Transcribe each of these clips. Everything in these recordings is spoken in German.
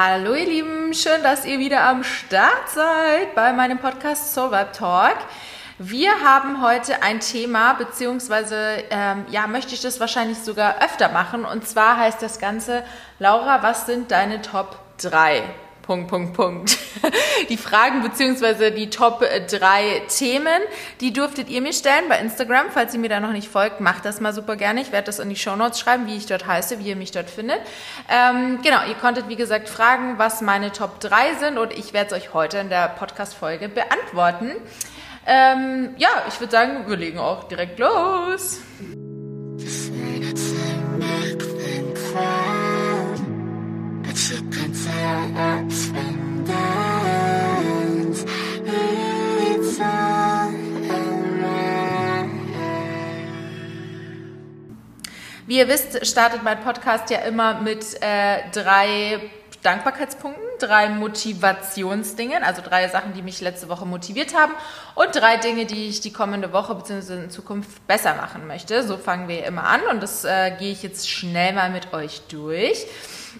Hallo ihr Lieben, schön, dass ihr wieder am Start seid bei meinem Podcast Soul Vibe Talk. Wir haben heute ein Thema, beziehungsweise ähm, ja, möchte ich das wahrscheinlich sogar öfter machen. Und zwar heißt das Ganze, Laura, was sind deine Top 3? Punkt, Punkt, Punkt. Die Fragen beziehungsweise die Top 3 Themen, die dürftet ihr mir stellen bei Instagram. Falls ihr mir da noch nicht folgt, macht das mal super gerne. Ich werde das in die Show Notes schreiben, wie ich dort heiße, wie ihr mich dort findet. Ähm, genau, ihr konntet wie gesagt fragen, was meine Top 3 sind und ich werde es euch heute in der Podcast-Folge beantworten. Ähm, ja, ich würde sagen, wir legen auch direkt los. Wie ihr wisst, startet mein Podcast ja immer mit äh, drei Dankbarkeitspunkten, drei Motivationsdingen, also drei Sachen, die mich letzte Woche motiviert haben und drei Dinge, die ich die kommende Woche bzw. in Zukunft besser machen möchte. So fangen wir immer an und das äh, gehe ich jetzt schnell mal mit euch durch.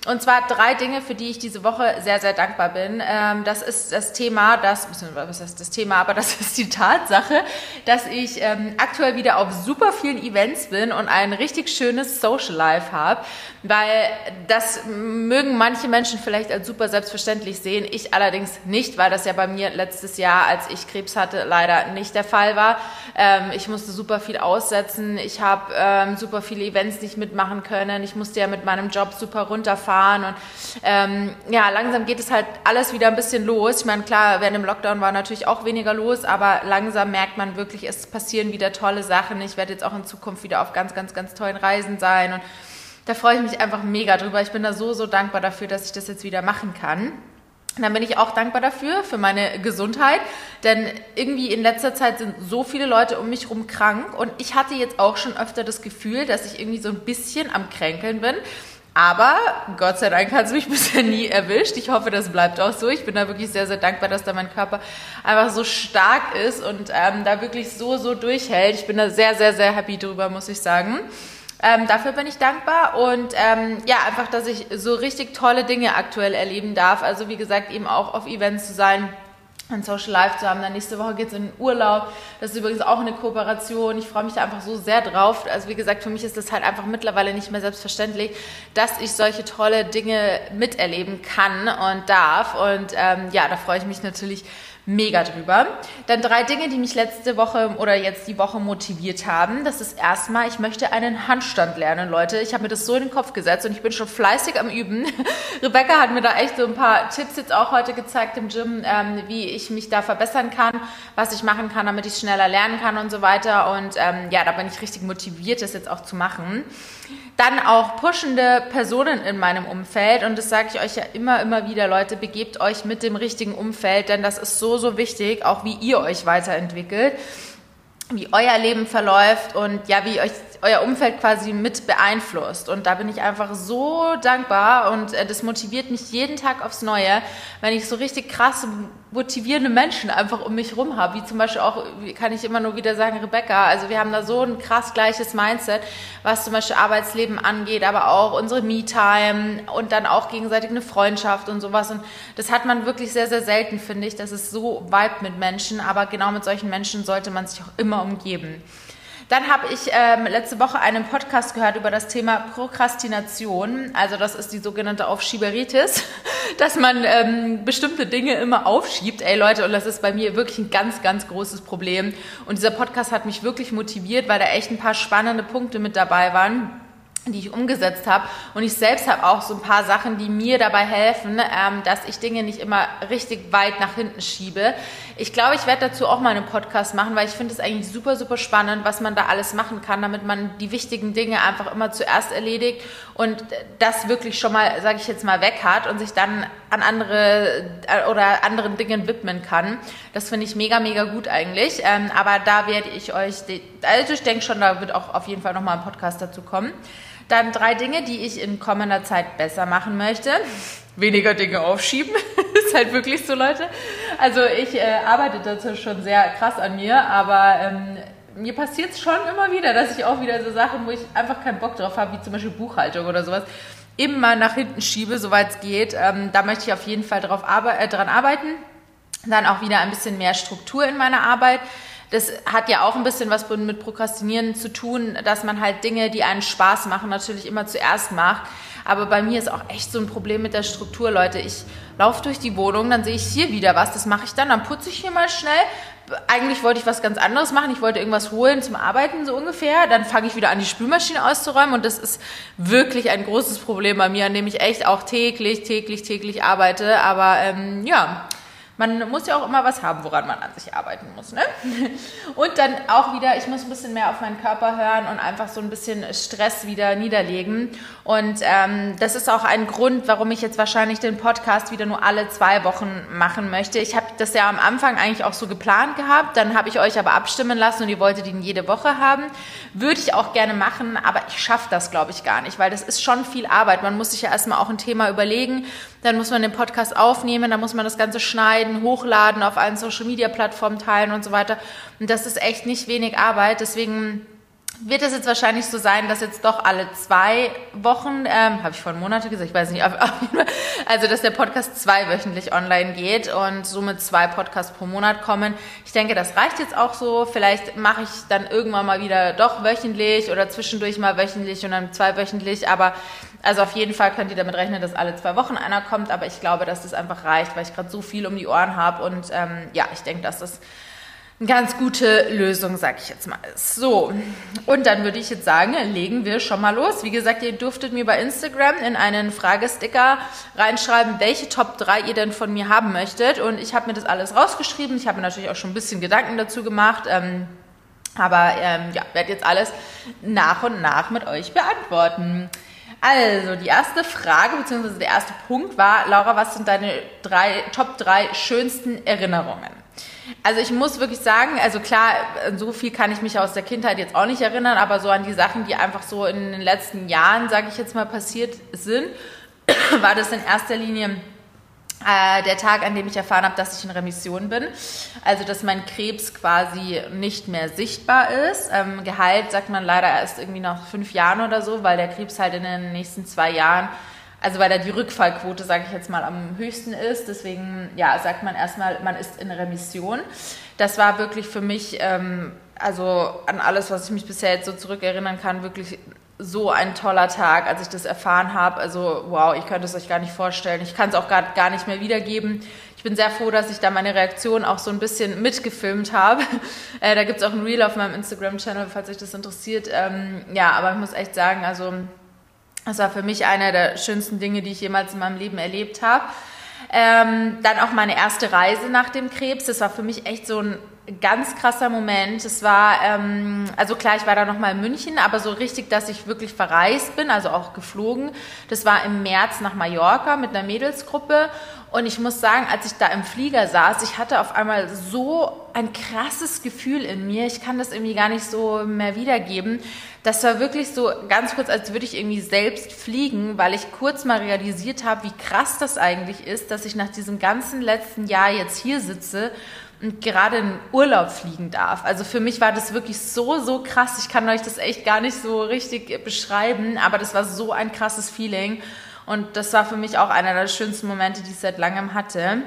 Und zwar drei Dinge, für die ich diese Woche sehr, sehr dankbar bin. Ähm, das ist das Thema, das, was ist das Thema, aber das ist die Tatsache, dass ich ähm, aktuell wieder auf super vielen Events bin und ein richtig schönes Social Life habe, weil das mögen manche Menschen vielleicht als super selbstverständlich sehen, ich allerdings nicht, weil das ja bei mir letztes Jahr, als ich Krebs hatte, leider nicht der Fall war. Ähm, ich musste super viel aussetzen, ich habe super viele Events nicht mitmachen können, ich musste ja mit meinem Job super runterfahren fahren und ähm, ja, langsam geht es halt alles wieder ein bisschen los. Ich meine, klar, während dem Lockdown war natürlich auch weniger los, aber langsam merkt man wirklich, es passieren wieder tolle Sachen. Ich werde jetzt auch in Zukunft wieder auf ganz, ganz, ganz tollen Reisen sein und da freue ich mich einfach mega drüber. Ich bin da so, so dankbar dafür, dass ich das jetzt wieder machen kann. Und dann bin ich auch dankbar dafür, für meine Gesundheit, denn irgendwie in letzter Zeit sind so viele Leute um mich herum krank und ich hatte jetzt auch schon öfter das Gefühl, dass ich irgendwie so ein bisschen am Kränkeln bin. Aber Gott sei Dank hat es mich bisher nie erwischt. Ich hoffe, das bleibt auch so. Ich bin da wirklich sehr, sehr dankbar, dass da mein Körper einfach so stark ist und ähm, da wirklich so, so durchhält. Ich bin da sehr, sehr, sehr happy drüber, muss ich sagen. Ähm, dafür bin ich dankbar und ähm, ja, einfach, dass ich so richtig tolle Dinge aktuell erleben darf. Also wie gesagt, eben auch auf Events zu sein, ein Social Life zu haben. Dann nächste Woche geht es in den Urlaub. Das ist übrigens auch eine Kooperation. Ich freue mich da einfach so sehr drauf. Also wie gesagt, für mich ist das halt einfach mittlerweile nicht mehr selbstverständlich, dass ich solche tolle Dinge miterleben kann und darf. Und ähm, ja, da freue ich mich natürlich mega drüber. Dann drei Dinge, die mich letzte Woche oder jetzt die Woche motiviert haben. Das ist erstmal, ich möchte einen Handstand lernen, Leute. Ich habe mir das so in den Kopf gesetzt und ich bin schon fleißig am Üben. Rebecca hat mir da echt so ein paar Tipps jetzt auch heute gezeigt im Gym, ähm, wie ich mich da verbessern kann, was ich machen kann, damit ich schneller lernen kann und so weiter. Und ähm, ja, da bin ich richtig motiviert, das jetzt auch zu machen. Dann auch pushende Personen in meinem Umfeld. Und das sage ich euch ja immer, immer wieder, Leute, begebt euch mit dem richtigen Umfeld, denn das ist so, so wichtig, auch wie ihr euch weiterentwickelt, wie euer Leben verläuft und ja, wie euch euer Umfeld quasi mit beeinflusst. Und da bin ich einfach so dankbar und äh, das motiviert mich jeden Tag aufs Neue, wenn ich so richtig krasse, motivierende Menschen einfach um mich rum habe. Wie zum Beispiel auch, kann ich immer nur wieder sagen, Rebecca. Also wir haben da so ein krass gleiches Mindset, was zum Beispiel Arbeitsleben angeht, aber auch unsere Me-Time und dann auch gegenseitig eine Freundschaft und sowas. Und das hat man wirklich sehr, sehr selten, finde ich. Das ist so weit mit Menschen, aber genau mit solchen Menschen sollte man sich auch immer umgeben. Dann habe ich ähm, letzte Woche einen Podcast gehört über das Thema Prokrastination. Also das ist die sogenannte Aufschieberitis, dass man ähm, bestimmte Dinge immer aufschiebt. Ey Leute, und das ist bei mir wirklich ein ganz, ganz großes Problem. Und dieser Podcast hat mich wirklich motiviert, weil da echt ein paar spannende Punkte mit dabei waren die ich umgesetzt habe. Und ich selbst habe auch so ein paar Sachen, die mir dabei helfen, ähm, dass ich Dinge nicht immer richtig weit nach hinten schiebe. Ich glaube, ich werde dazu auch mal einen Podcast machen, weil ich finde es eigentlich super, super spannend, was man da alles machen kann, damit man die wichtigen Dinge einfach immer zuerst erledigt und das wirklich schon mal, sage ich jetzt mal, weg hat und sich dann an andere äh, oder anderen Dingen widmen kann. Das finde ich mega, mega gut eigentlich. Ähm, aber da werde ich euch, also ich denke schon, da wird auch auf jeden Fall nochmal ein Podcast dazu kommen. Dann drei Dinge, die ich in kommender Zeit besser machen möchte. Weniger Dinge aufschieben. ist halt wirklich so, Leute. Also ich äh, arbeite dazu schon sehr krass an mir, aber ähm, mir passiert es schon immer wieder, dass ich auch wieder so Sachen, wo ich einfach keinen Bock drauf habe, wie zum Beispiel Buchhaltung oder sowas, immer nach hinten schiebe, soweit es geht. Ähm, da möchte ich auf jeden Fall drauf arbe äh, dran arbeiten. Dann auch wieder ein bisschen mehr Struktur in meiner Arbeit. Das hat ja auch ein bisschen was mit Prokrastinieren zu tun, dass man halt Dinge, die einen Spaß machen, natürlich immer zuerst macht. Aber bei mir ist auch echt so ein Problem mit der Struktur, Leute. Ich laufe durch die Wohnung, dann sehe ich hier wieder was, das mache ich dann, dann putze ich hier mal schnell. Eigentlich wollte ich was ganz anderes machen. Ich wollte irgendwas holen zum Arbeiten, so ungefähr. Dann fange ich wieder an, die Spülmaschine auszuräumen. Und das ist wirklich ein großes Problem bei mir, an dem ich echt auch täglich, täglich, täglich arbeite. Aber ähm, ja, man muss ja auch immer was haben, woran man an sich arbeiten muss. Ne? Und dann auch wieder, ich muss ein bisschen mehr auf meinen Körper hören und einfach so ein bisschen Stress wieder niederlegen. Und ähm, das ist auch ein Grund, warum ich jetzt wahrscheinlich den Podcast wieder nur alle zwei Wochen machen möchte. Ich habe das ja am Anfang eigentlich auch so geplant gehabt. Dann habe ich euch aber abstimmen lassen und ihr wolltet ihn jede Woche haben. Würde ich auch gerne machen, aber ich schaffe das, glaube ich, gar nicht, weil das ist schon viel Arbeit. Man muss sich ja erstmal auch ein Thema überlegen. Dann muss man den Podcast aufnehmen, dann muss man das Ganze schneiden, hochladen, auf allen Social Media Plattformen teilen und so weiter. Und das ist echt nicht wenig Arbeit. Deswegen wird es jetzt wahrscheinlich so sein, dass jetzt doch alle zwei Wochen, ähm, habe ich vor Monate gesagt, ich weiß nicht, also dass der Podcast zweiwöchentlich online geht und somit zwei Podcasts pro Monat kommen. Ich denke, das reicht jetzt auch so. Vielleicht mache ich dann irgendwann mal wieder doch wöchentlich oder zwischendurch mal wöchentlich und dann zweiwöchentlich, aber also auf jeden Fall könnt ihr damit rechnen, dass alle zwei Wochen einer kommt, aber ich glaube, dass das einfach reicht, weil ich gerade so viel um die Ohren habe und ähm, ja, ich denke, dass das eine ganz gute Lösung, sag ich jetzt mal. So, und dann würde ich jetzt sagen, legen wir schon mal los. Wie gesagt, ihr durftet mir bei Instagram in einen Fragesticker reinschreiben, welche Top 3 ihr denn von mir haben möchtet. Und ich habe mir das alles rausgeschrieben. Ich habe mir natürlich auch schon ein bisschen Gedanken dazu gemacht. Ähm, aber ähm, ja, werde jetzt alles nach und nach mit euch beantworten. Also, die erste Frage bzw. der erste Punkt war, Laura, was sind deine drei, Top 3 schönsten Erinnerungen? Also ich muss wirklich sagen, also klar, so viel kann ich mich aus der Kindheit jetzt auch nicht erinnern, aber so an die Sachen, die einfach so in den letzten Jahren, sage ich jetzt mal, passiert sind, war das in erster Linie äh, der Tag, an dem ich erfahren habe, dass ich in Remission bin. Also, dass mein Krebs quasi nicht mehr sichtbar ist. Ähm, geheilt sagt man leider erst irgendwie nach fünf Jahren oder so, weil der Krebs halt in den nächsten zwei Jahren, also weil da die Rückfallquote, sage ich jetzt mal, am höchsten ist. Deswegen, ja, sagt man erstmal, man ist in Remission. Das war wirklich für mich, ähm, also an alles, was ich mich bisher jetzt so zurückerinnern kann, wirklich so ein toller Tag, als ich das erfahren habe. Also wow, ich könnte es euch gar nicht vorstellen. Ich kann es auch gar, gar nicht mehr wiedergeben. Ich bin sehr froh, dass ich da meine Reaktion auch so ein bisschen mitgefilmt habe. Äh, da gibt es auch ein Reel auf meinem Instagram-Channel, falls euch das interessiert. Ähm, ja, aber ich muss echt sagen, also das war für mich einer der schönsten Dinge, die ich jemals in meinem Leben erlebt habe. Ähm, dann auch meine erste Reise nach dem Krebs. Das war für mich echt so ein ganz krasser Moment. Es war, ähm, also klar, ich war da nochmal in München, aber so richtig, dass ich wirklich verreist bin, also auch geflogen. Das war im März nach Mallorca mit einer Mädelsgruppe. Und ich muss sagen, als ich da im Flieger saß, ich hatte auf einmal so ein krasses Gefühl in mir. Ich kann das irgendwie gar nicht so mehr wiedergeben. Das war wirklich so ganz kurz, als würde ich irgendwie selbst fliegen, weil ich kurz mal realisiert habe, wie krass das eigentlich ist, dass ich nach diesem ganzen letzten Jahr jetzt hier sitze und gerade in Urlaub fliegen darf. Also für mich war das wirklich so, so krass. Ich kann euch das echt gar nicht so richtig beschreiben, aber das war so ein krasses Feeling. Und das war für mich auch einer der schönsten Momente, die ich seit langem hatte.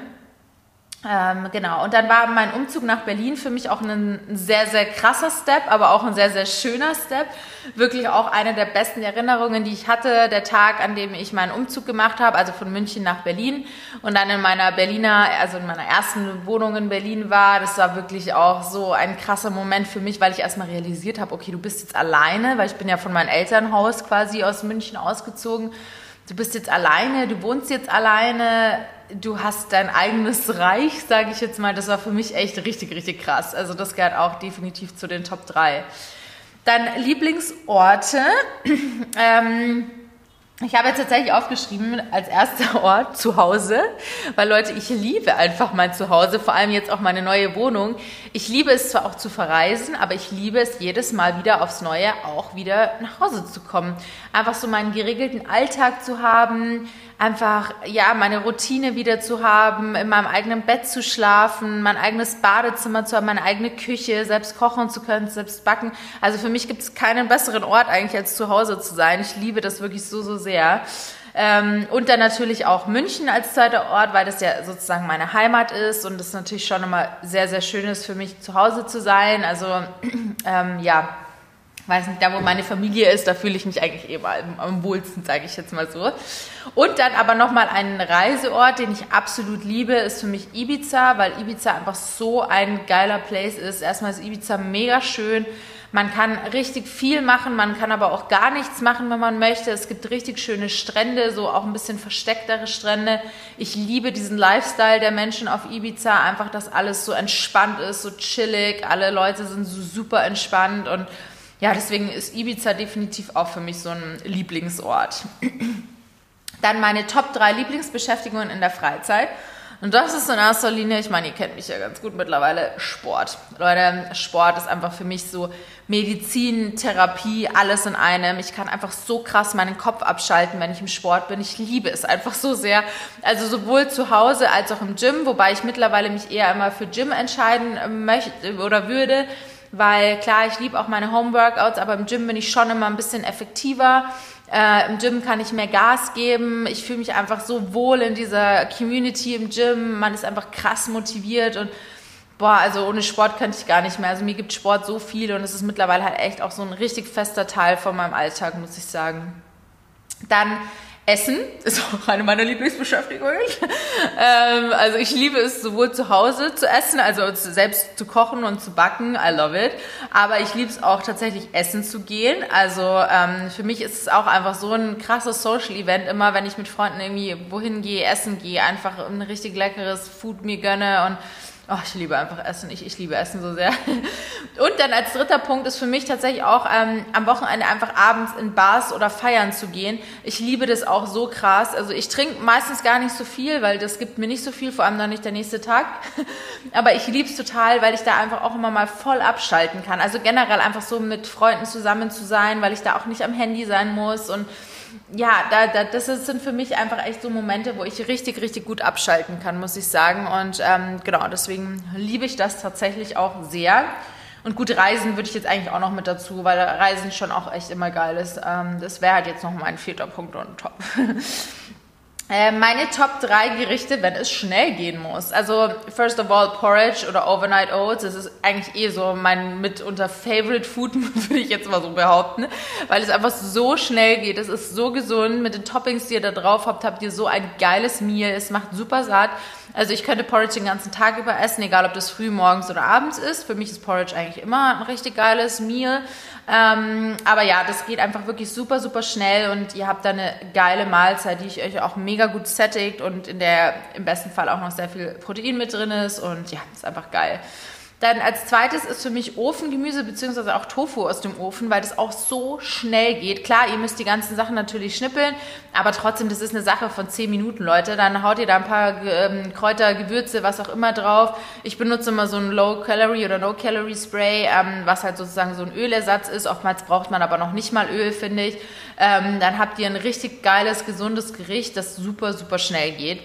Ähm, genau, und dann war mein Umzug nach Berlin für mich auch ein sehr, sehr krasser Step, aber auch ein sehr, sehr schöner Step. Wirklich auch eine der besten Erinnerungen, die ich hatte, der Tag, an dem ich meinen Umzug gemacht habe, also von München nach Berlin und dann in meiner Berliner, also in meiner ersten Wohnung in Berlin war. Das war wirklich auch so ein krasser Moment für mich, weil ich erstmal realisiert habe, okay, du bist jetzt alleine, weil ich bin ja von meinem Elternhaus quasi aus München ausgezogen. Du bist jetzt alleine, du wohnst jetzt alleine, du hast dein eigenes Reich, sage ich jetzt mal. Das war für mich echt richtig, richtig krass. Also das gehört auch definitiv zu den Top 3. Dann Lieblingsorte. ähm, ich habe jetzt tatsächlich aufgeschrieben als erster Ort zu Hause, weil Leute, ich liebe einfach mein Zuhause, vor allem jetzt auch meine neue Wohnung. Ich liebe es zwar auch zu verreisen, aber ich liebe es jedes Mal wieder aufs Neue auch wieder nach Hause zu kommen. Einfach so meinen geregelten Alltag zu haben, einfach, ja, meine Routine wieder zu haben, in meinem eigenen Bett zu schlafen, mein eigenes Badezimmer zu haben, meine eigene Küche, selbst kochen zu können, selbst backen. Also für mich gibt es keinen besseren Ort eigentlich als zu Hause zu sein. Ich liebe das wirklich so, so sehr. Ähm, und dann natürlich auch München als zweiter Ort, weil das ja sozusagen meine Heimat ist und es natürlich schon immer sehr, sehr schön ist für mich zu Hause zu sein. Also ähm, ja, weiß nicht, da wo meine Familie ist, da fühle ich mich eigentlich eh mal am, wohlsten, sage ich jetzt mal so. Und dann aber nochmal einen Reiseort, den ich absolut liebe, ist für mich Ibiza, weil Ibiza einfach so ein geiler Place ist. Erstmal ist Ibiza mega schön. Man kann richtig viel machen, man kann aber auch gar nichts machen, wenn man möchte. Es gibt richtig schöne Strände, so auch ein bisschen verstecktere Strände. Ich liebe diesen Lifestyle der Menschen auf Ibiza, einfach, dass alles so entspannt ist, so chillig. Alle Leute sind so super entspannt und ja, deswegen ist Ibiza definitiv auch für mich so ein Lieblingsort. Dann meine Top 3 Lieblingsbeschäftigungen in der Freizeit. Und das ist in erster Linie, ich meine, ihr kennt mich ja ganz gut mittlerweile, Sport. Leute, Sport ist einfach für mich so Medizin, Therapie, alles in einem. Ich kann einfach so krass meinen Kopf abschalten, wenn ich im Sport bin. Ich liebe es einfach so sehr. Also sowohl zu Hause als auch im Gym, wobei ich mittlerweile mich eher immer für Gym entscheiden möchte oder würde weil klar, ich liebe auch meine Homeworkouts, aber im Gym bin ich schon immer ein bisschen effektiver. Äh, Im Gym kann ich mehr Gas geben. Ich fühle mich einfach so wohl in dieser Community im Gym. Man ist einfach krass motiviert und boah, also ohne Sport könnte ich gar nicht mehr. Also mir gibt Sport so viel und es ist mittlerweile halt echt auch so ein richtig fester Teil von meinem Alltag, muss ich sagen. Dann Essen ist auch eine meiner Lieblingsbeschäftigungen. ähm, also ich liebe es sowohl zu Hause zu essen, also selbst zu kochen und zu backen. I love it. Aber ich liebe es auch tatsächlich essen zu gehen. Also ähm, für mich ist es auch einfach so ein krasses Social Event immer, wenn ich mit Freunden irgendwie wohin gehe, essen gehe, einfach ein richtig leckeres Food mir gönne und Oh, ich liebe einfach Essen. Ich, ich liebe Essen so sehr. Und dann als dritter Punkt ist für mich tatsächlich auch ähm, am Wochenende einfach abends in Bars oder feiern zu gehen. Ich liebe das auch so krass. Also ich trinke meistens gar nicht so viel, weil das gibt mir nicht so viel, vor allem dann nicht der nächste Tag. Aber ich liebe es total, weil ich da einfach auch immer mal voll abschalten kann. Also generell einfach so mit Freunden zusammen zu sein, weil ich da auch nicht am Handy sein muss und ja, da, da, das sind für mich einfach echt so Momente, wo ich richtig, richtig gut abschalten kann, muss ich sagen. Und ähm, genau, deswegen liebe ich das tatsächlich auch sehr. Und gute Reisen würde ich jetzt eigentlich auch noch mit dazu, weil Reisen schon auch echt immer geil ist. Ähm, das wäre halt jetzt noch mein vierter Punkt und top. Äh, meine Top 3 Gerichte, wenn es schnell gehen muss. Also, first of all, Porridge oder Overnight Oats. Das ist eigentlich eh so mein mitunter Favorite Food, würde ich jetzt mal so behaupten. Weil es einfach so schnell geht. Es ist so gesund. Mit den Toppings, die ihr da drauf habt, habt ihr so ein geiles Meal. Es macht super satt. Also ich könnte Porridge den ganzen Tag über essen, egal ob das früh, morgens oder abends ist. Für mich ist Porridge eigentlich immer ein richtig geiles Meal. Ähm, aber ja, das geht einfach wirklich super, super schnell und ihr habt da eine geile Mahlzeit, die ich euch auch mega gut sättigt und in der im besten Fall auch noch sehr viel Protein mit drin ist und ja, ist einfach geil. Dann als zweites ist für mich Ofengemüse beziehungsweise auch Tofu aus dem Ofen, weil das auch so schnell geht. Klar, ihr müsst die ganzen Sachen natürlich schnippeln, aber trotzdem, das ist eine Sache von 10 Minuten, Leute. Dann haut ihr da ein paar ähm, Kräuter, Gewürze, was auch immer drauf. Ich benutze immer so ein Low-Calorie oder No-Calorie-Spray, ähm, was halt sozusagen so ein Ölersatz ist. Oftmals braucht man aber noch nicht mal Öl, finde ich. Ähm, dann habt ihr ein richtig geiles, gesundes Gericht, das super, super schnell geht.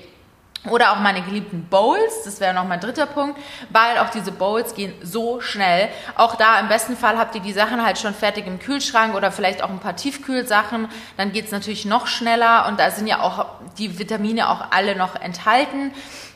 Oder auch meine geliebten Bowls, das wäre noch mein dritter Punkt, weil auch diese Bowls gehen so schnell. Auch da im besten Fall habt ihr die Sachen halt schon fertig im Kühlschrank oder vielleicht auch ein paar Tiefkühlsachen. Dann geht's natürlich noch schneller und da sind ja auch die Vitamine auch alle noch enthalten.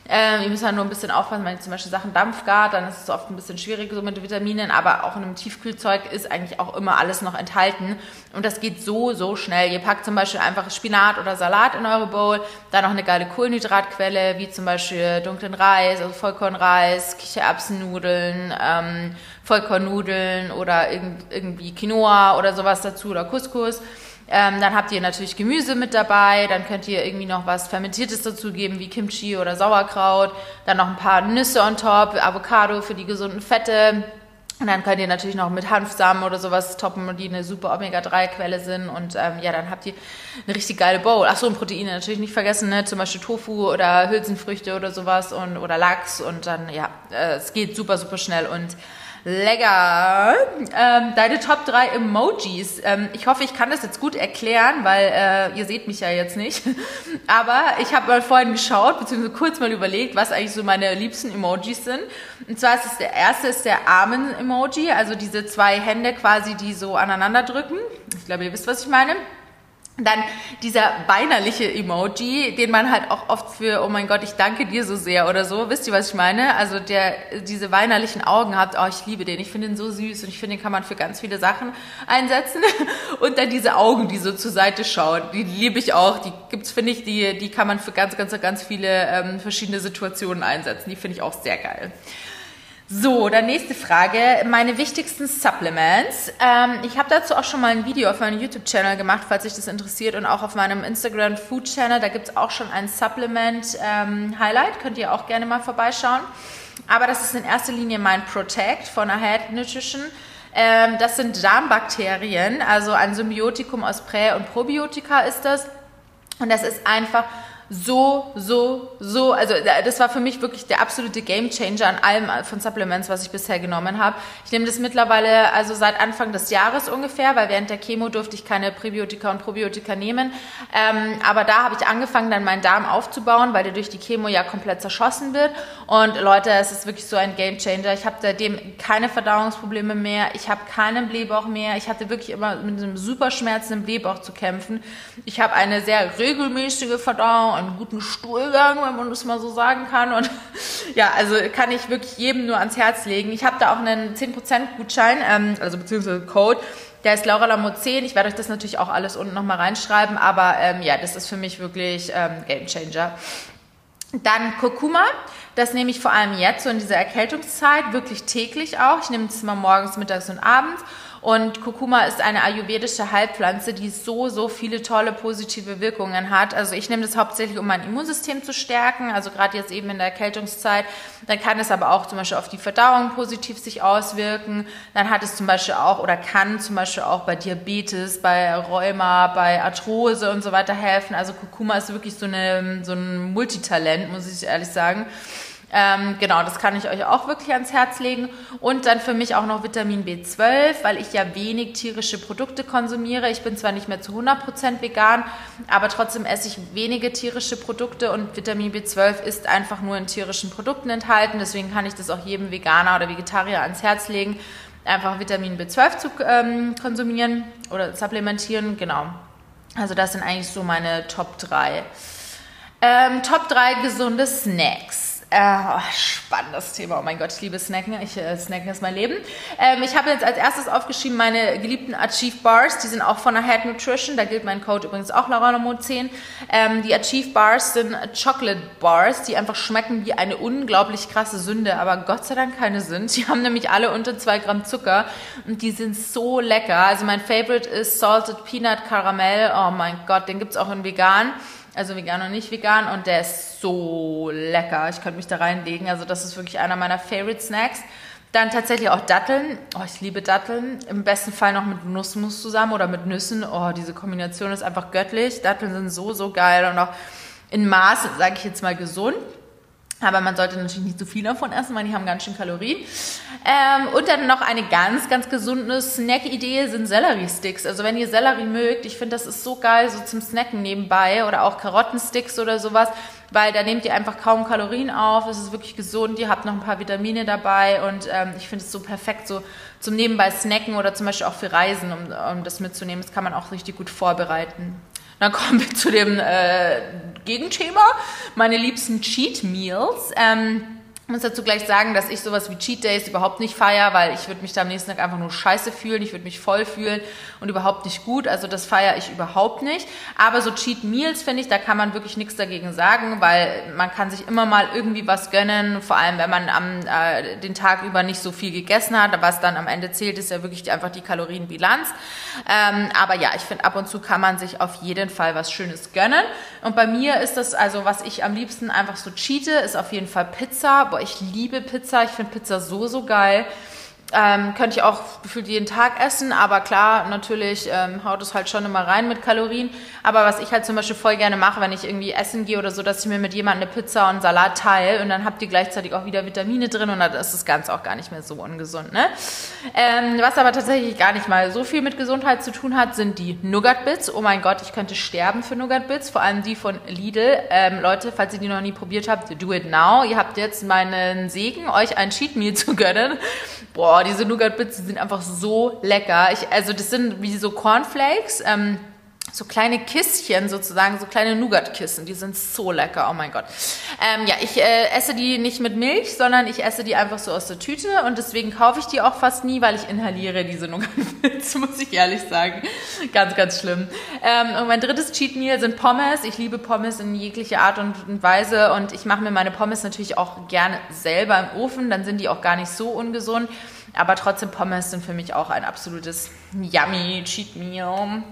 Ähm, ihr müsst halt nur ein bisschen aufpassen, wenn ihr zum Beispiel Sachen dampfgart, dann ist es oft ein bisschen schwierig so mit Vitaminen, aber auch in einem Tiefkühlzeug ist eigentlich auch immer alles noch enthalten. Und das geht so, so schnell. Ihr packt zum Beispiel einfach Spinat oder Salat in eure Bowl, dann noch eine geile Kohlenhydratquelle, wie zum Beispiel dunklen Reis, also Vollkornreis, Kichererbsennudeln, ähm, Vollkornnudeln oder irgendwie Quinoa oder sowas dazu oder Couscous. Ähm, dann habt ihr natürlich Gemüse mit dabei, dann könnt ihr irgendwie noch was Fermentiertes dazugeben, wie Kimchi oder Sauerkraut, dann noch ein paar Nüsse on top, Avocado für die gesunden Fette. Und dann könnt ihr natürlich noch mit Hanfsamen oder sowas toppen, die eine super Omega-3-Quelle sind. Und ähm, ja, dann habt ihr eine richtig geile Bowl. Achso, und Proteine natürlich nicht vergessen, ne? zum Beispiel Tofu oder Hülsenfrüchte oder sowas und oder Lachs. Und dann, ja, äh, es geht super, super schnell. Und Lecker. Ähm, deine Top 3 Emojis. Ähm, ich hoffe, ich kann das jetzt gut erklären, weil äh, ihr seht mich ja jetzt nicht. Aber ich habe mal vorhin geschaut, beziehungsweise kurz mal überlegt, was eigentlich so meine liebsten Emojis sind. Und zwar ist es der erste ist der Armen-Emoji, also diese zwei Hände quasi, die so aneinander drücken. Ich glaube, ihr wisst, was ich meine. Dann dieser weinerliche Emoji, den man halt auch oft für, oh mein Gott, ich danke dir so sehr oder so. Wisst ihr, was ich meine? Also der diese weinerlichen Augen hat, oh, ich liebe den. Ich finde den so süß und ich finde, den kann man für ganz viele Sachen einsetzen. Und dann diese Augen, die so zur Seite schauen, die liebe ich auch. Die gibt's, finde ich, die, die kann man für ganz, ganz, ganz viele ähm, verschiedene Situationen einsetzen. Die finde ich auch sehr geil. So, dann nächste Frage. Meine wichtigsten Supplements. Ähm, ich habe dazu auch schon mal ein Video auf meinem YouTube-Channel gemacht, falls sich das interessiert. Und auch auf meinem Instagram Food-Channel. Da gibt es auch schon ein Supplement-Highlight. Ähm, Könnt ihr auch gerne mal vorbeischauen. Aber das ist in erster Linie mein Protect von Ahead Nutrition. Ähm, das sind Darmbakterien, also ein Symbiotikum aus Prä- und Probiotika ist das. Und das ist einfach so, so, so, also das war für mich wirklich der absolute Gamechanger an allem von Supplements, was ich bisher genommen habe. Ich nehme das mittlerweile also seit Anfang des Jahres ungefähr, weil während der Chemo durfte ich keine Präbiotika und Probiotika nehmen. Ähm, aber da habe ich angefangen, dann meinen Darm aufzubauen, weil der durch die Chemo ja komplett zerschossen wird. Und Leute, es ist wirklich so ein Gamechanger. Ich habe seitdem keine Verdauungsprobleme mehr. Ich habe keinen Blähbauch mehr. Ich hatte wirklich immer mit einem super schmerzenden Blähbauch zu kämpfen. Ich habe eine sehr regelmäßige Verdauung einen guten Stuhlgang, wenn man das mal so sagen kann. Und ja, also kann ich wirklich jedem nur ans Herz legen. Ich habe da auch einen 10% Gutschein, ähm, also beziehungsweise Code. Der ist Laura Lamo 10. Ich werde euch das natürlich auch alles unten nochmal reinschreiben, aber ähm, ja, das ist für mich wirklich ähm, Game Changer. Dann Kurkuma. Das nehme ich vor allem jetzt, so in dieser Erkältungszeit, wirklich täglich auch. Ich nehme es mal morgens, mittags und abends. Und Kurkuma ist eine ayurvedische Heilpflanze, die so, so viele tolle positive Wirkungen hat. Also ich nehme das hauptsächlich, um mein Immunsystem zu stärken, also gerade jetzt eben in der Erkältungszeit. Dann kann es aber auch zum Beispiel auf die Verdauung positiv sich auswirken. Dann hat es zum Beispiel auch oder kann zum Beispiel auch bei Diabetes, bei Rheuma, bei Arthrose und so weiter helfen. Also Kurkuma ist wirklich so, eine, so ein Multitalent, muss ich ehrlich sagen. Ähm, genau, das kann ich euch auch wirklich ans Herz legen. Und dann für mich auch noch Vitamin B12, weil ich ja wenig tierische Produkte konsumiere. Ich bin zwar nicht mehr zu 100% vegan, aber trotzdem esse ich wenige tierische Produkte und Vitamin B12 ist einfach nur in tierischen Produkten enthalten. Deswegen kann ich das auch jedem Veganer oder Vegetarier ans Herz legen, einfach Vitamin B12 zu ähm, konsumieren oder supplementieren. Genau. Also das sind eigentlich so meine Top 3. Ähm, Top 3 gesunde Snacks. Äh, spannendes Thema. Oh mein Gott, ich liebe Snacken. Ich, äh, Snacken ist mein Leben. Ähm, ich habe jetzt als erstes aufgeschrieben meine geliebten Achieve Bars. Die sind auch von Ahead Nutrition. Da gilt mein Code übrigens auch Lauranomo 10. Ähm, die Achieve Bars sind Chocolate Bars, die einfach schmecken wie eine unglaublich krasse Sünde, aber Gott sei Dank keine sind. Die haben nämlich alle unter 2 Gramm Zucker und die sind so lecker. Also mein Favorite ist Salted Peanut Caramel. Oh mein Gott, den gibt's auch in vegan also vegan und nicht vegan und der ist so lecker. Ich könnte mich da reinlegen. Also das ist wirklich einer meiner Favorite Snacks. Dann tatsächlich auch Datteln. Oh, ich liebe Datteln. Im besten Fall noch mit Nussmus zusammen oder mit Nüssen. Oh, diese Kombination ist einfach göttlich. Datteln sind so, so geil und auch in Maß, sage ich jetzt mal, gesund. Aber man sollte natürlich nicht zu viel davon essen, weil die haben ganz schön Kalorien. Ähm, und dann noch eine ganz, ganz gesunde Snack-Idee sind Sellerie-Sticks. Also wenn ihr Sellerie mögt, ich finde, das ist so geil, so zum Snacken nebenbei oder auch Karottensticks oder sowas, weil da nehmt ihr einfach kaum Kalorien auf. Es ist wirklich gesund, ihr habt noch ein paar Vitamine dabei und ähm, ich finde es so perfekt so zum nebenbei Snacken oder zum Beispiel auch für Reisen, um, um das mitzunehmen. Das kann man auch richtig gut vorbereiten. Dann kommen wir zu dem äh, Gegenthema, meine liebsten Cheat Meals. Ähm, muss dazu gleich sagen, dass ich sowas wie Cheat Days überhaupt nicht feiere, weil ich würde mich da am nächsten Tag einfach nur scheiße fühlen, ich würde mich voll fühlen und überhaupt nicht gut. Also das feiere ich überhaupt nicht. Aber so Cheat Meals finde ich, da kann man wirklich nichts dagegen sagen, weil man kann sich immer mal irgendwie was gönnen, vor allem wenn man am äh, den Tag über nicht so viel gegessen hat. Was dann am Ende zählt, ist ja wirklich einfach die Kalorienbilanz. Ähm, aber ja, ich finde ab und zu kann man sich auf jeden Fall was Schönes gönnen. Und bei mir ist das also, was ich am liebsten einfach so cheate, ist auf jeden Fall Pizza. Boah, ich liebe Pizza. Ich finde Pizza so, so geil. Ähm, könnte ich auch gefühlt jeden Tag essen, aber klar, natürlich ähm, haut es halt schon immer rein mit Kalorien. Aber was ich halt zum Beispiel voll gerne mache, wenn ich irgendwie essen gehe oder so, dass ich mir mit jemandem eine Pizza und Salat teile und dann habt ihr gleichzeitig auch wieder Vitamine drin und dann ist das Ganze auch gar nicht mehr so ungesund. Ne? Ähm, was aber tatsächlich gar nicht mal so viel mit Gesundheit zu tun hat, sind die Nougat Bits. Oh mein Gott, ich könnte sterben für Nougat Bits, vor allem die von Lidl. Ähm, Leute, falls ihr die noch nie probiert habt, do it now. Ihr habt jetzt meinen Segen, euch ein Cheat Meal zu gönnen. Boah, diese Nougat-Bits, sind einfach so lecker. Ich, also das sind wie so Cornflakes. Ähm, so kleine Kisschen sozusagen, so kleine Nougat-Kissen. Die sind so lecker, oh mein Gott. Ähm, ja, ich äh, esse die nicht mit Milch, sondern ich esse die einfach so aus der Tüte und deswegen kaufe ich die auch fast nie, weil ich inhaliere diese Nougat-Pilze, muss ich ehrlich sagen. Ganz, ganz schlimm. Ähm, und mein drittes Cheat Meal sind Pommes. Ich liebe Pommes in jegliche Art und Weise und ich mache mir meine Pommes natürlich auch gerne selber im Ofen, dann sind die auch gar nicht so ungesund. Aber trotzdem Pommes sind für mich auch ein absolutes Yummy Cheat Meal.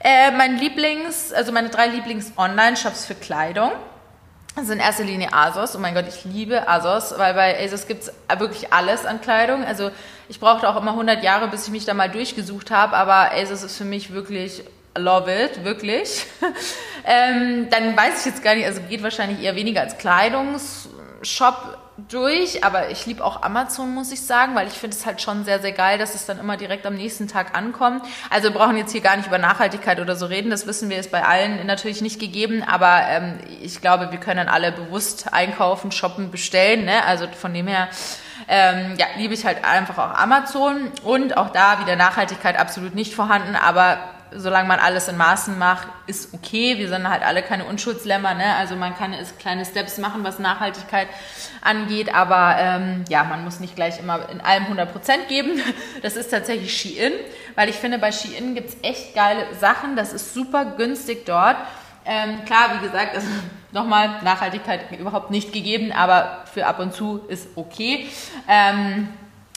Äh, mein Lieblings, also meine drei Lieblings-Online-Shops für Kleidung sind in erster Linie ASOS. Oh mein Gott, ich liebe ASOS, weil bei ASOS gibt es wirklich alles an Kleidung. Also ich brauchte auch immer 100 Jahre, bis ich mich da mal durchgesucht habe, aber ASOS ist für mich wirklich love it, wirklich. ähm, dann weiß ich jetzt gar nicht, also geht wahrscheinlich eher weniger als Kleidungsshop durch, aber ich liebe auch Amazon, muss ich sagen, weil ich finde es halt schon sehr, sehr geil, dass es dann immer direkt am nächsten Tag ankommt. Also wir brauchen jetzt hier gar nicht über Nachhaltigkeit oder so reden, das wissen wir, ist bei allen natürlich nicht gegeben, aber ähm, ich glaube, wir können alle bewusst einkaufen, shoppen, bestellen, ne? also von dem her ähm, ja, liebe ich halt einfach auch Amazon und auch da wieder Nachhaltigkeit absolut nicht vorhanden, aber solange man alles in Maßen macht, ist okay. Wir sind halt alle keine Unschuldslämmer, ne? Also man kann es kleine Steps machen, was Nachhaltigkeit angeht, aber ähm, ja, man muss nicht gleich immer in allem 100% geben. Das ist tatsächlich Shein, weil ich finde, bei Shein gibt es echt geile Sachen. Das ist super günstig dort. Ähm, klar, wie gesagt, also nochmal Nachhaltigkeit überhaupt nicht gegeben, aber für ab und zu ist okay. Ähm,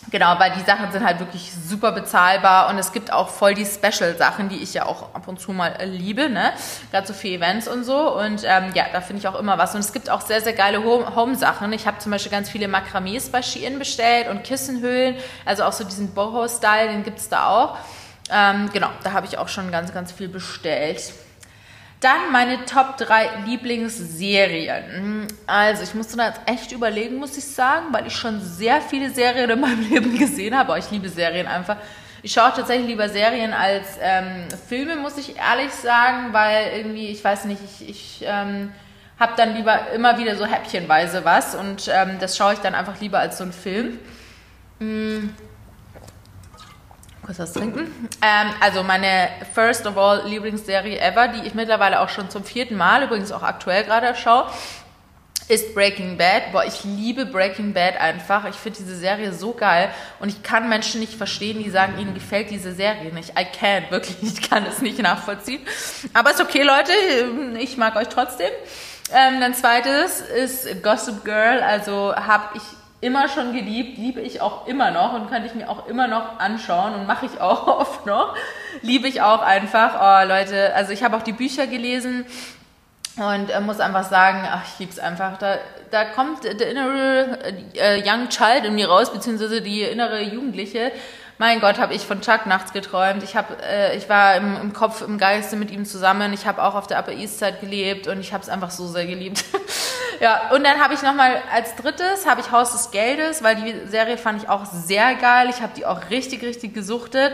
Genau, weil die Sachen sind halt wirklich super bezahlbar und es gibt auch voll die Special-Sachen, die ich ja auch ab und zu mal äh, liebe, ne? Gerade so für Events und so. Und ähm, ja, da finde ich auch immer was. Und es gibt auch sehr, sehr geile Home-Sachen. Ich habe zum Beispiel ganz viele Makramees bei Shein bestellt und Kissenhöhlen. Also auch so diesen Boho-Style, den gibt es da auch. Ähm, genau, da habe ich auch schon ganz, ganz viel bestellt. Dann meine Top 3 Lieblingsserien. Also, ich musste da jetzt echt überlegen, muss ich sagen, weil ich schon sehr viele Serien in meinem Leben gesehen habe. Aber ich liebe Serien einfach. Ich schaue tatsächlich lieber Serien als ähm, Filme, muss ich ehrlich sagen, weil irgendwie, ich weiß nicht, ich, ich ähm, habe dann lieber immer wieder so häppchenweise was und ähm, das schaue ich dann einfach lieber als so ein Film. Mhm kurz was trinken. Ähm, also meine First of All Lieblingsserie ever, die ich mittlerweile auch schon zum vierten Mal, übrigens auch aktuell gerade schaue, ist Breaking Bad. Boah, ich liebe Breaking Bad einfach. Ich finde diese Serie so geil und ich kann Menschen nicht verstehen, die sagen, ihnen gefällt diese Serie nicht. I can't, wirklich, ich kann es nicht nachvollziehen. Aber ist okay, Leute, ich mag euch trotzdem. Ähm, dann zweites ist Gossip Girl, also habe ich immer schon geliebt, liebe ich auch immer noch und könnte ich mir auch immer noch anschauen und mache ich auch oft noch. Liebe ich auch einfach. Oh, Leute, also ich habe auch die Bücher gelesen und äh, muss einfach sagen, ach, ich liebe es einfach. Da, da kommt der innere äh, Young Child in mir raus, beziehungsweise die innere Jugendliche. Mein Gott, habe ich von Chuck nachts geträumt. Ich, hab, äh, ich war im, im Kopf, im Geiste mit ihm zusammen. Ich habe auch auf der Upper East Side gelebt und ich habe es einfach so sehr geliebt. Ja, und dann habe ich nochmal als drittes, habe ich Haus des Geldes, weil die Serie fand ich auch sehr geil. Ich habe die auch richtig, richtig gesuchtet.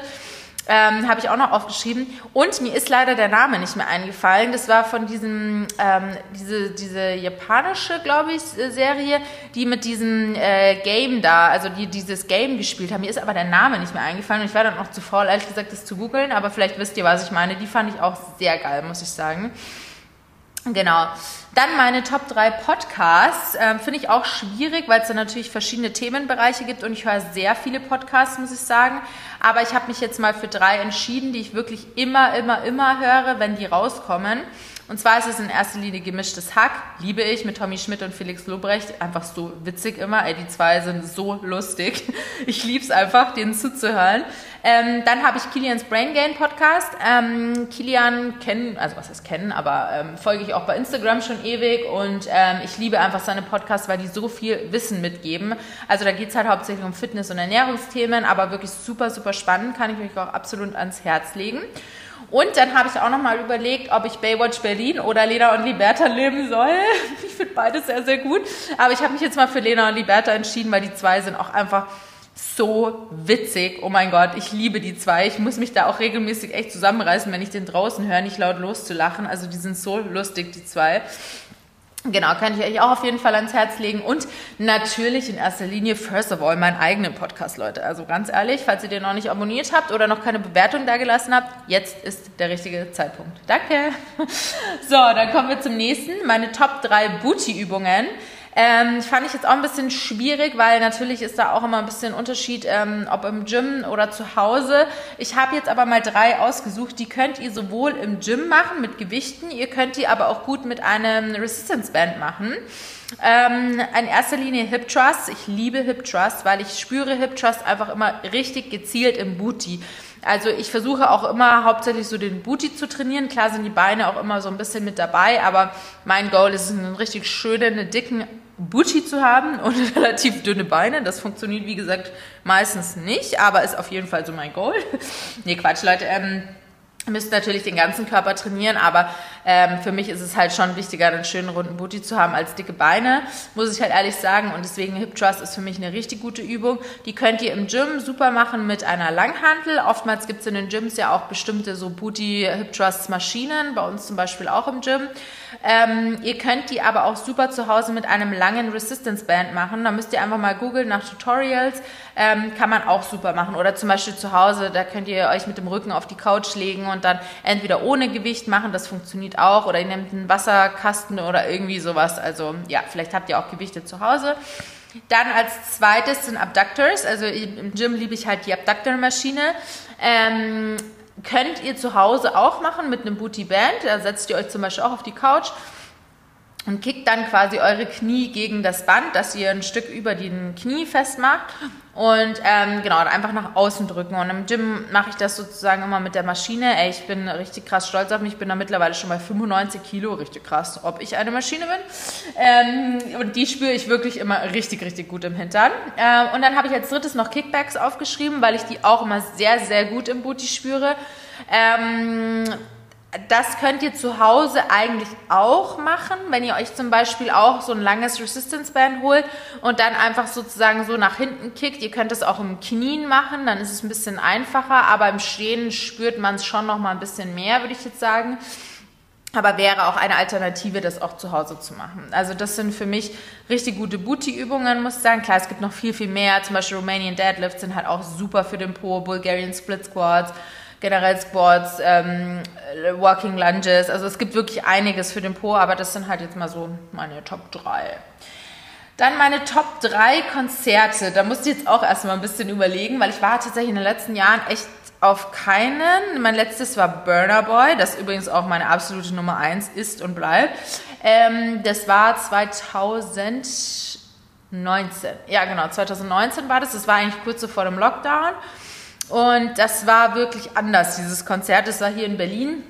Ähm, habe ich auch noch aufgeschrieben. Und mir ist leider der Name nicht mehr eingefallen. Das war von diesem, ähm, diese, diese japanische, glaube ich, Serie, die mit diesem äh, Game da, also die dieses Game gespielt haben. Mir ist aber der Name nicht mehr eingefallen und ich war dann auch zu faul, ehrlich gesagt, das zu googeln. Aber vielleicht wisst ihr, was ich meine. Die fand ich auch sehr geil, muss ich sagen. Genau. Dann meine Top 3 Podcasts. Ähm, Finde ich auch schwierig, weil es da natürlich verschiedene Themenbereiche gibt und ich höre sehr viele Podcasts, muss ich sagen. Aber ich habe mich jetzt mal für drei entschieden, die ich wirklich immer, immer, immer höre, wenn die rauskommen. Und zwar ist es in erster Linie gemischtes Hack, liebe ich, mit Tommy Schmidt und Felix Lobrecht. Einfach so witzig immer. Ey, die zwei sind so lustig. Ich liebe es einfach, denen zuzuhören. Ähm, dann habe ich Kilians Brain Gain Podcast. Ähm, Kilian kennen, also was heißt kennen, aber ähm, folge ich auch bei Instagram schon ewig und ähm, ich liebe einfach seine Podcasts, weil die so viel Wissen mitgeben. Also da geht es halt hauptsächlich um Fitness- und Ernährungsthemen, aber wirklich super, super spannend, kann ich euch auch absolut ans Herz legen. Und dann habe ich auch nochmal überlegt, ob ich Baywatch Berlin oder Lena und Liberta nehmen soll. Ich finde beides sehr, sehr gut. Aber ich habe mich jetzt mal für Lena und Liberta entschieden, weil die zwei sind auch einfach so witzig. Oh mein Gott, ich liebe die zwei. Ich muss mich da auch regelmäßig echt zusammenreißen, wenn ich den draußen höre, nicht laut loszulachen. Also die sind so lustig, die zwei. Genau, kann ich euch auch auf jeden Fall ans Herz legen. Und natürlich in erster Linie, first of all, meinen eigenen Podcast, Leute. Also ganz ehrlich, falls ihr den noch nicht abonniert habt oder noch keine Bewertung da gelassen habt, jetzt ist der richtige Zeitpunkt. Danke. So, dann kommen wir zum nächsten. Meine Top 3 Booty-Übungen. Ähm, fand ich jetzt auch ein bisschen schwierig, weil natürlich ist da auch immer ein bisschen Unterschied, ähm, ob im Gym oder zu Hause. Ich habe jetzt aber mal drei ausgesucht. Die könnt ihr sowohl im Gym machen mit Gewichten, ihr könnt die aber auch gut mit einem Resistance Band machen. Ähm, in erster Linie Hip Trust. Ich liebe Hip Trust, weil ich spüre Hip Trust einfach immer richtig gezielt im Booty. Also ich versuche auch immer hauptsächlich so den Booty zu trainieren. Klar sind die Beine auch immer so ein bisschen mit dabei, aber mein Goal ist einen richtig schönen, dicken Booty zu haben und relativ dünne Beine. Das funktioniert, wie gesagt, meistens nicht, aber ist auf jeden Fall so mein Goal. nee, Quatsch, Leute. Ähm, müsst natürlich den ganzen Körper trainieren, aber ähm, für mich ist es halt schon wichtiger, einen schönen runden Booty zu haben als dicke Beine, muss ich halt ehrlich sagen. Und deswegen Hip Thrust ist für mich eine richtig gute Übung. Die könnt ihr im Gym super machen mit einer Langhantel. Oftmals gibt es in den Gyms ja auch bestimmte so Booty Hip Thrust Maschinen, bei uns zum Beispiel auch im Gym. Ähm, ihr könnt die aber auch super zu Hause mit einem langen Resistance Band machen. Da müsst ihr einfach mal googeln nach Tutorials. Ähm, kann man auch super machen. Oder zum Beispiel zu Hause, da könnt ihr euch mit dem Rücken auf die Couch legen und dann entweder ohne Gewicht machen, das funktioniert auch. Oder ihr nehmt einen Wasserkasten oder irgendwie sowas. Also ja, vielleicht habt ihr auch Gewichte zu Hause. Dann als zweites sind Abductors. Also im Gym liebe ich halt die Abductor-Maschine. Ähm, könnt ihr zu Hause auch machen mit einem Booty Band. Da setzt ihr euch zum Beispiel auch auf die Couch und kickt dann quasi eure Knie gegen das Band, dass ihr ein Stück über den Knie festmacht und ähm, genau, einfach nach außen drücken. Und im Gym mache ich das sozusagen immer mit der Maschine. Ey, ich bin richtig krass stolz auf mich. Ich bin da mittlerweile schon bei 95 Kilo. Richtig krass, ob ich eine Maschine bin. Ähm, und die spüre ich wirklich immer richtig, richtig gut im Hintern. Äh, und dann habe ich als drittes noch Kickbacks aufgeschrieben, weil ich die auch immer sehr, sehr gut im Booty spüre. Ähm, das könnt ihr zu Hause eigentlich auch machen, wenn ihr euch zum Beispiel auch so ein langes Resistance Band holt und dann einfach sozusagen so nach hinten kickt. Ihr könnt es auch im Knien machen, dann ist es ein bisschen einfacher, aber im Stehen spürt man es schon noch mal ein bisschen mehr, würde ich jetzt sagen. Aber wäre auch eine Alternative, das auch zu Hause zu machen. Also das sind für mich richtig gute Booty-Übungen, muss ich sagen. Klar, es gibt noch viel, viel mehr. Zum Beispiel Romanian Deadlifts sind halt auch super für den Po, Bulgarian Split Squats generell Squats, ähm, Walking Lunges. Also es gibt wirklich einiges für den Po, aber das sind halt jetzt mal so meine Top 3. Dann meine Top 3 Konzerte. Da musste ich jetzt auch erstmal ein bisschen überlegen, weil ich war tatsächlich in den letzten Jahren echt auf keinen. Mein letztes war Burner Boy, das übrigens auch meine absolute Nummer 1 ist und bleibt. Ähm, das war 2019. Ja, genau, 2019 war das. Das war eigentlich kurz so vor dem Lockdown. Und das war wirklich anders, dieses Konzert. Das war hier in Berlin.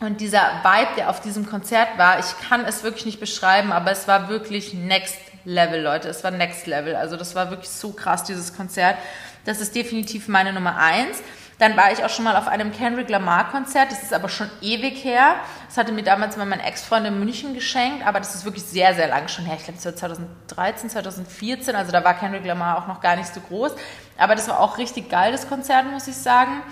Und dieser Vibe, der auf diesem Konzert war, ich kann es wirklich nicht beschreiben, aber es war wirklich next level, Leute. Es war next level. Also das war wirklich so krass, dieses Konzert. Das ist definitiv meine Nummer eins. Dann war ich auch schon mal auf einem Kendrick Lamar Konzert. Das ist aber schon ewig her. Das hatte mir damals mal mein Ex-Freund in München geschenkt, aber das ist wirklich sehr, sehr lang schon her. Ich glaube, es war 2013, 2014. Also da war Kendrick Lamar auch noch gar nicht so groß. Aber das war auch richtig geil, das Konzert, muss ich sagen.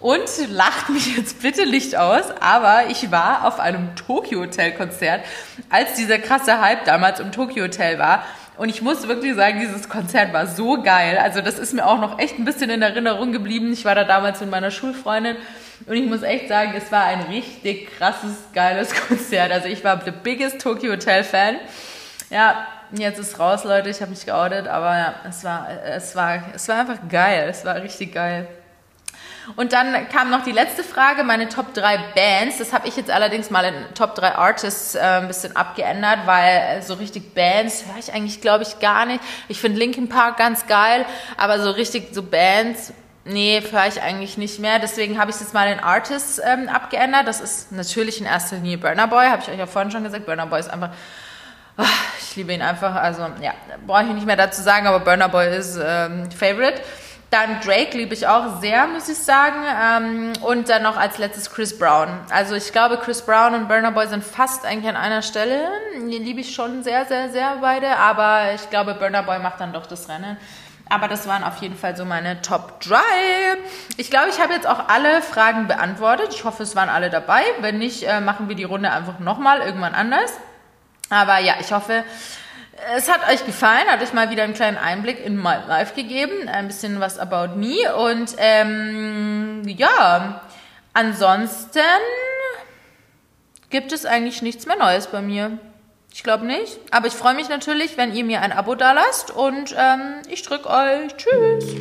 Und lacht mich jetzt bitte Licht aus, aber ich war auf einem Tokyo Hotel Konzert, als dieser krasse Hype damals im Tokyo Hotel war. Und ich muss wirklich sagen, dieses Konzert war so geil. Also das ist mir auch noch echt ein bisschen in Erinnerung geblieben. Ich war da damals mit meiner Schulfreundin und ich muss echt sagen, es war ein richtig krasses, geiles Konzert. Also ich war the biggest Tokyo Hotel Fan. Ja, jetzt ist raus, Leute. Ich habe mich geoutet, aber ja, es war, es war, es war einfach geil. Es war richtig geil. Und dann kam noch die letzte Frage, meine Top 3 Bands. Das habe ich jetzt allerdings mal in Top 3 Artists äh, ein bisschen abgeändert, weil so richtig Bands höre ich eigentlich, glaube ich, gar nicht. Ich finde Linkin Park ganz geil, aber so richtig so Bands, nee, höre ich eigentlich nicht mehr. Deswegen habe ich es jetzt mal in Artists ähm, abgeändert. Das ist natürlich in erster Linie Burner Boy, habe ich euch ja vorhin schon gesagt. Burner Boy ist einfach ah, ich liebe ihn einfach. Also ja, brauche ich nicht mehr dazu sagen, aber Burner Boy ist ähm, Favorite. Dann Drake liebe ich auch sehr, muss ich sagen. Ähm, und dann noch als letztes Chris Brown. Also ich glaube, Chris Brown und Burner Boy sind fast eigentlich an einer Stelle. Die liebe ich schon sehr, sehr, sehr beide. Aber ich glaube, Burner Boy macht dann doch das Rennen. Aber das waren auf jeden Fall so meine Top 3. Ich glaube, ich habe jetzt auch alle Fragen beantwortet. Ich hoffe, es waren alle dabei. Wenn nicht, äh, machen wir die Runde einfach nochmal irgendwann anders. Aber ja, ich hoffe, es hat euch gefallen, hat euch mal wieder einen kleinen Einblick in my life gegeben, ein bisschen was about me und ähm, ja, ansonsten gibt es eigentlich nichts mehr Neues bei mir. Ich glaube nicht, aber ich freue mich natürlich, wenn ihr mir ein Abo dalasst und ähm, ich drück euch. Tschüss.